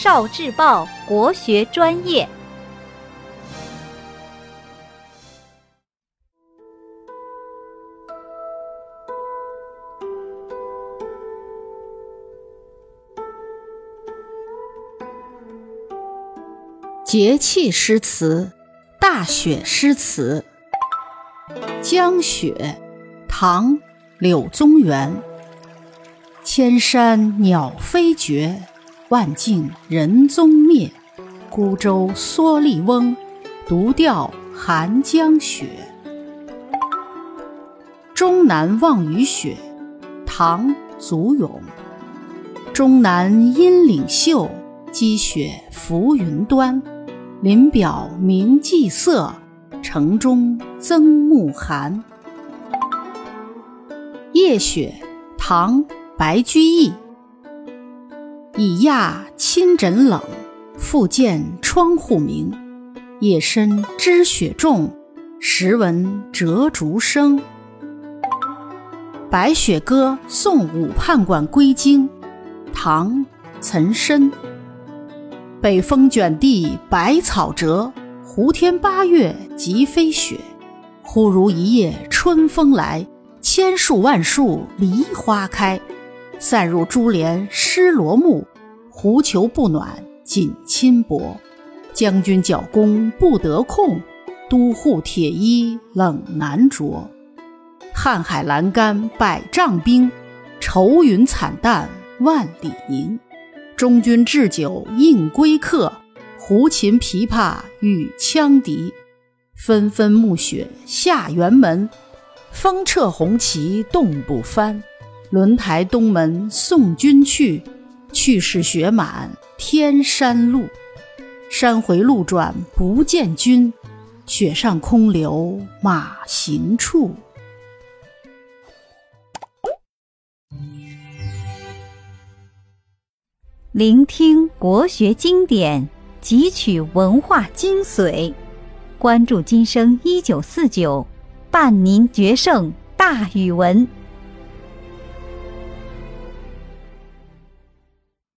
少智报国学专业。节气诗词，大雪诗词。江雪，唐·柳宗元。千山鸟飞绝，万径人踪灭。孤舟蓑笠翁，独钓寒江雪。终南望雨雪，唐·祖咏。终南阴岭秀，积雪浮云端。林表明霁色，城中增暮寒。夜雪，唐·白居易。已讶亲枕冷，复见窗户明。夜深知雪重，时闻折竹声。《白雪歌送武判官归京》，唐·岑参。北风卷地白草折，胡天八月即飞雪。忽如一夜春风来，千树万树梨花开。散入珠帘湿罗幕，狐裘不暖锦衾薄。将军角弓不得控，都护铁衣冷难着。瀚海阑干百丈冰，愁云惨淡万里凝。中军置酒应归客，胡琴琵琶与羌笛。纷纷暮雪下辕门，风掣红旗冻不翻。轮台东门送君去，去时雪满天山路。山回路转不见君，雪上空留马行处。聆听国学经典，汲取文化精髓，关注今生一九四九，伴您决胜大语文。